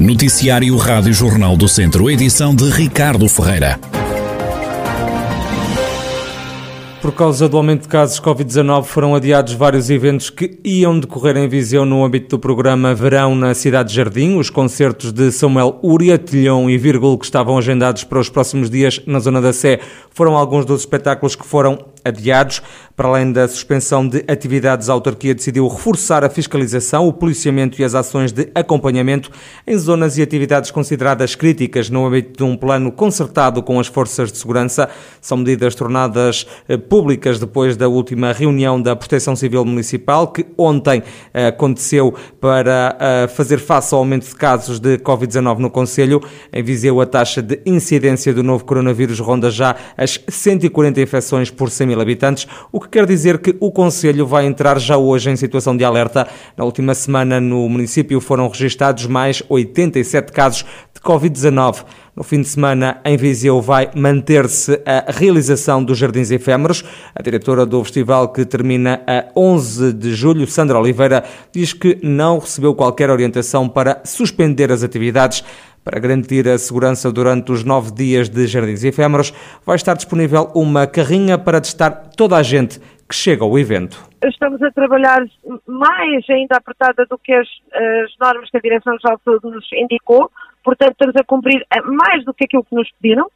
Noticiário Rádio Jornal do Centro, edição de Ricardo Ferreira. Por causa do aumento de casos Covid-19, foram adiados vários eventos que iam decorrer em Viseu no âmbito do programa Verão na Cidade de Jardim. Os concertos de Samuel Uria, Tilhão e Vírgula, que estavam agendados para os próximos dias na Zona da Sé, foram alguns dos espetáculos que foram adiados. Para além da suspensão de atividades, a autarquia decidiu reforçar a fiscalização, o policiamento e as ações de acompanhamento em zonas e atividades consideradas críticas no âmbito de um plano concertado com as forças de segurança. São medidas tornadas eh, públicas depois da última reunião da Proteção Civil Municipal, que ontem eh, aconteceu para eh, fazer face ao aumento de casos de Covid-19 no Conselho. Em Viseu, a taxa de incidência do novo coronavírus ronda já as 140 infecções por 100 mil habitantes, o que quer dizer que o Conselho vai entrar já hoje em situação de alerta. Na última semana, no município, foram registados mais 87 casos de Covid-19. No fim de semana, em Viseu, vai manter-se a realização dos Jardins Efêmeros. A diretora do festival, que termina a 11 de julho, Sandra Oliveira, diz que não recebeu qualquer orientação para suspender as atividades. Para garantir a segurança durante os nove dias de Jardins Efêmeros, vai estar disponível uma carrinha para testar toda a gente que chega ao evento. Estamos a trabalhar mais ainda apertada do que as, as normas que a Direção-Geral de Saúde nos indicou, portanto estamos a cumprir mais do que aquilo que nos pediram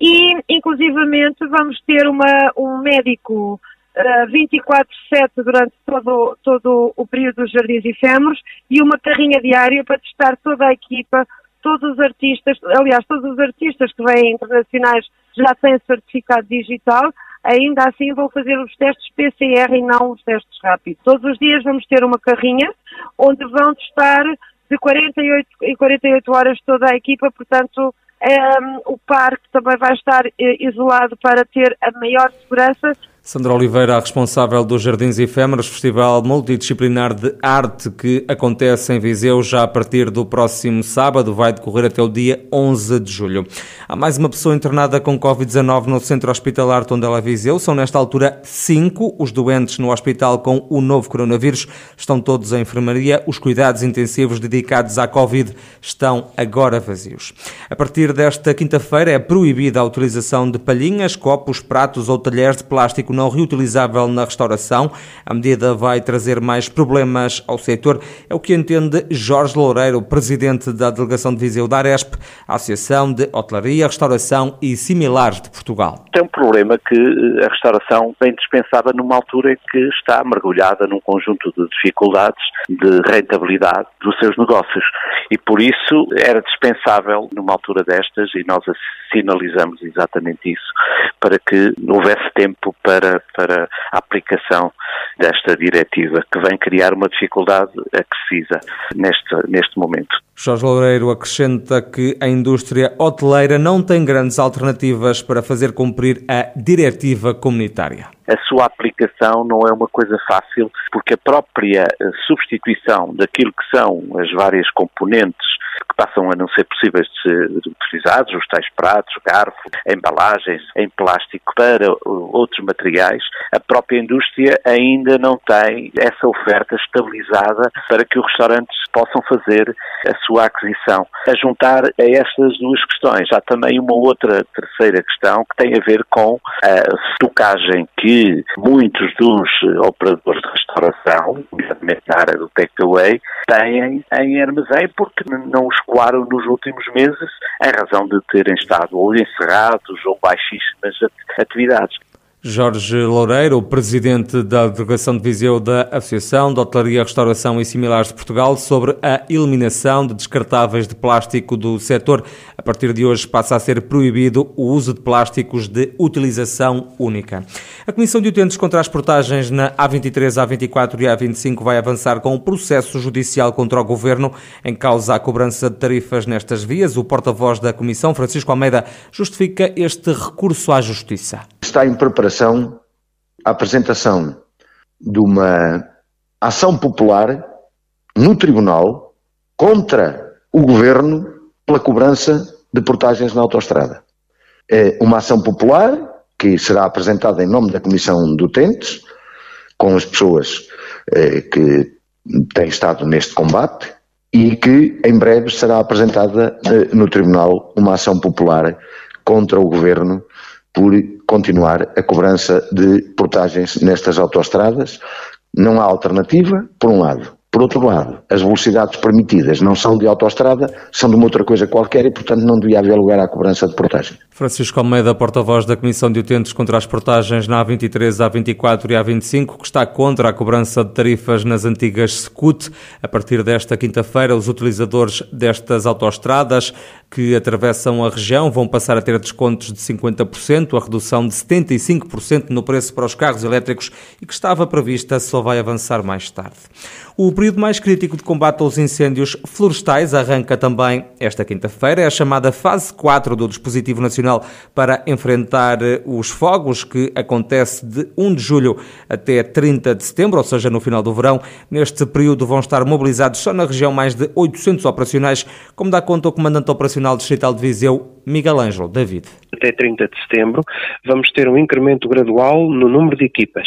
e inclusivamente vamos ter uma, um médico uh, 24-7 durante todo, todo o período dos Jardins Efêmeros e uma carrinha diária para testar toda a equipa todos os artistas, aliás, todos os artistas que vêm internacionais já têm certificado digital, ainda assim vão fazer os testes PCR e não os testes rápidos. Todos os dias vamos ter uma carrinha onde vão testar de 48 em 48 horas toda a equipa, portanto, um, ehm, o parque também vai estar eh, isolado para ter a maior segurança Sandra Oliveira, a responsável dos Jardins Efêmeros, festival multidisciplinar de arte que acontece em Viseu já a partir do próximo sábado, vai decorrer até o dia 11 de julho. Há mais uma pessoa internada com Covid-19 no centro hospitalar Tondela Viseu. São nesta altura cinco os doentes no hospital com o novo coronavírus. Estão todos em enfermaria. Os cuidados intensivos dedicados à Covid estão agora vazios. A partir desta quinta-feira é proibida a utilização de palhinhas, copos, pratos ou talheres de plástico não reutilizável na restauração. A medida vai trazer mais problemas ao setor. É o que entende Jorge Loureiro, presidente da delegação de Viseu da Aresp, Associação de Hotelaria, Restauração e Similares de Portugal. Tem um problema que a restauração bem dispensava numa altura em que está mergulhada num conjunto de dificuldades de rentabilidade dos seus negócios. E por isso era dispensável numa altura destas, e nós sinalizamos exatamente isso, para que houvesse tempo para, para a aplicação desta diretiva, que vem criar uma dificuldade acrescida neste, neste momento. Jorge Loureiro acrescenta que a indústria hoteleira não tem grandes alternativas para fazer cumprir a diretiva comunitária. A sua aplicação não é uma coisa fácil, porque a própria eh, substituição daquilo que são as várias componentes que passam a não ser possíveis de ser utilizados, os tais pratos, garfos, embalagens em plástico para outros materiais, a própria indústria ainda não tem essa oferta estabilizada para que os restaurantes possam fazer a sua aquisição. A juntar a estas duas questões, há também uma outra terceira questão que tem a ver com a estocagem que muitos dos operadores de restauração, nomeadamente na área do takeaway, têm em armazém porque não os escoaram nos últimos meses em razão de terem estado ou encerrados ou baixíssimas atividades. Jorge Loureiro, presidente da Delegação de Viseu da Associação de Hotelaria, Restauração e Similares de Portugal, sobre a eliminação de descartáveis de plástico do setor. A partir de hoje passa a ser proibido o uso de plásticos de utilização única. A Comissão de Utentes contra as Portagens na A23, A24 e A25 vai avançar com o um processo judicial contra o Governo em causa a cobrança de tarifas nestas vias. O porta-voz da Comissão, Francisco Almeida, justifica este recurso à Justiça. Está em preparação a apresentação de uma ação popular no Tribunal contra o Governo pela cobrança de portagens na autostrada. É uma ação popular que será apresentada em nome da Comissão de Utentes, com as pessoas eh, que têm estado neste combate e que em breve será apresentada uh, no Tribunal uma ação popular contra o Governo por continuar a cobrança de portagens nestas autoestradas. Não há alternativa, por um lado. Por outro lado, as velocidades permitidas não são de autoestrada, são de uma outra coisa qualquer e, portanto, não devia haver lugar à cobrança de portagem. Francisco Almeida, porta-voz da Comissão de Utentes contra as Portagens na A23, A24 e A25, que está contra a cobrança de tarifas nas antigas SECUT. A partir desta quinta-feira, os utilizadores destas autoestradas que atravessam a região vão passar a ter descontos de 50%, a redução de 75% no preço para os carros elétricos e que estava prevista só vai avançar mais tarde. O período mais crítico de combate aos incêndios florestais arranca também esta quinta-feira. É a chamada fase 4 do dispositivo nacional para enfrentar eh, os fogos, que acontece de 1 de julho até 30 de setembro, ou seja, no final do verão. Neste período vão estar mobilizados só na região mais de 800 operacionais, como dá conta o Comandante Operacional Distrital de Viseu, Miguel Ângelo David. Até 30 de setembro vamos ter um incremento gradual no número de equipas,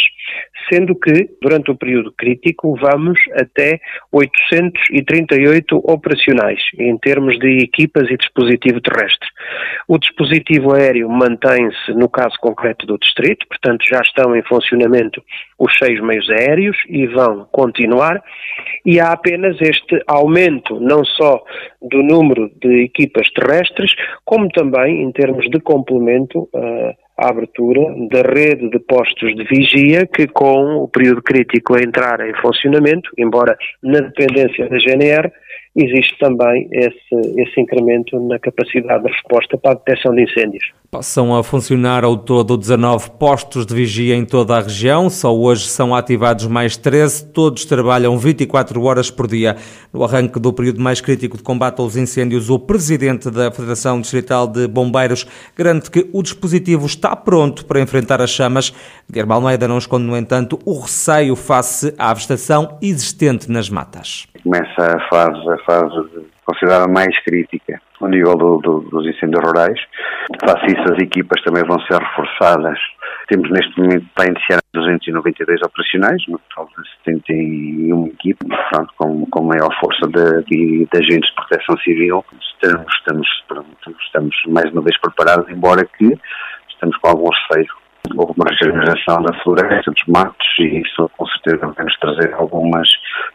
sendo que durante o período crítico vamos até 838 operacionais em termos de equipas e dispositivo terrestre. O dispositivo aéreo mantém-se no caso concreto do distrito, portanto já estão em funcionamento os seis meios aéreos e vão continuar, e há apenas este aumento não só do número de equipas terrestres, como também em termos de complemento uh, a abertura da rede de postos de vigia que com o período crítico a entrar em funcionamento, embora na dependência da GNR, existe também esse, esse incremento na capacidade de resposta para a detecção de incêndios. Passam a funcionar ao todo 19 postos de vigia em toda a região, só hoje são ativados mais 13, todos trabalham 24 horas por dia. No arranque do período mais crítico de combate aos incêndios, o presidente da Federação Distrital de Bombeiros garante que o dispositivo está pronto para enfrentar as chamas. Guilherme Almeida não esconde, no entanto, o receio face à vegetação existente nas matas. Começa a fase, fase considerada mais crítica ao nível do, do, dos incêndios rurais. Face isso, as equipas também vão ser reforçadas. Temos neste momento para iniciar 292 operacionais, no total de 71 equipas, portanto, com, com maior força de, de, de agentes de proteção civil. Estamos, estamos, estamos mais uma vez preparados, embora que estamos com algum receio houve uma regeneração da floresta, dos matos, e isso com certeza vai nos trazer algumas,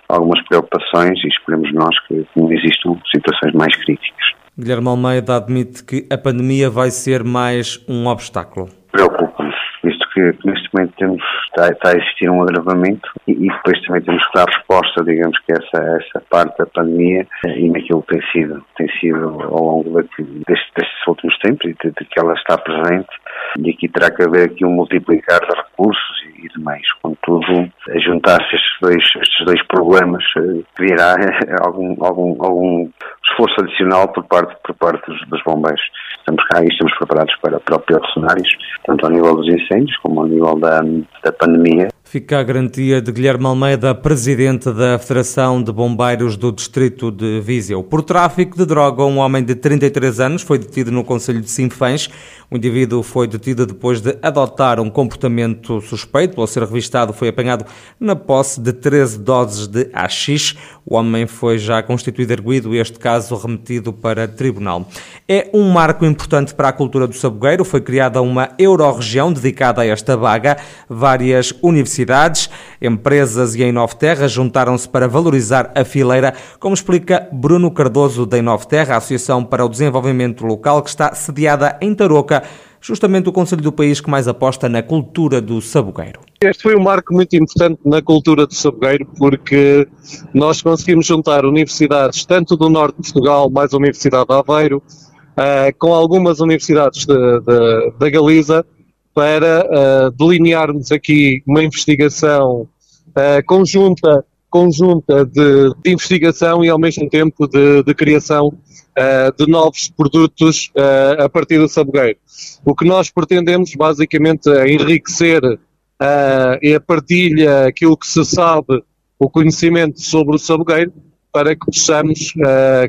algumas preocupações e esperemos nós que não existam situações mais críticas. Guilherme Almeida admite que a pandemia vai ser mais um obstáculo. Preocupa-nos, visto que neste momento temos, está, está, a existir um agravamento e, e, depois também temos que dar resposta, digamos que essa, essa parte da pandemia e naquilo que tem sido, tem sido ao longo destes, destes últimos tempos e de, de que ela está presente e aqui terá que haver aqui um multiplicar de recursos e, e demais. Contudo, juntar-se estes dois, estes dois problemas, eh, virá algum, algum, algum esforço adicional por parte, por parte dos, dos bombeiros. Estamos cá e estamos preparados para, para piores cenários, tanto ao nível dos incêndios como ao nível da, da pandemia. Fica a garantia de Guilherme Almeida, presidente da Federação de Bombeiros do Distrito de Viseu. Por tráfico de droga, um homem de 33 anos foi detido no Conselho de Sinfãs. O indivíduo foi detido depois de adotar um comportamento suspeito. Ao ser revistado, foi apanhado na posse de 13 doses de AX. O homem foi já constituído erguido, este caso remetido para tribunal. É um marco importante para a cultura do sabogueiro. Foi criada uma euro-região dedicada a esta vaga. Várias universidades universidades, empresas e em Nova Terra juntaram-se para valorizar a fileira, como explica Bruno Cardoso da Nova Terra, a Associação para o Desenvolvimento Local, que está sediada em Tarouca, justamente o conselho do país que mais aposta na cultura do sabogueiro. Este foi um marco muito importante na cultura do sabogueiro porque nós conseguimos juntar universidades tanto do norte de Portugal, mais a Universidade de Aveiro, uh, com algumas universidades da Galiza, para uh, delinearmos aqui uma investigação uh, conjunta, conjunta de, de, investigação e ao mesmo tempo de, de criação uh, de novos produtos a partir do sabogueiro. O que nós pretendemos basicamente é enriquecer e a partilha, aquilo que se sabe, o conhecimento sobre o sabogueiro, para que possamos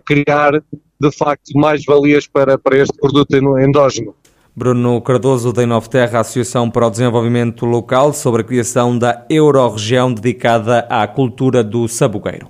criar de facto mais valias para, para este produto endógeno. Bruno Cardoso da Inove Terra, Associação para o Desenvolvimento Local, sobre a criação da Euro-região dedicada à cultura do sabugueiro.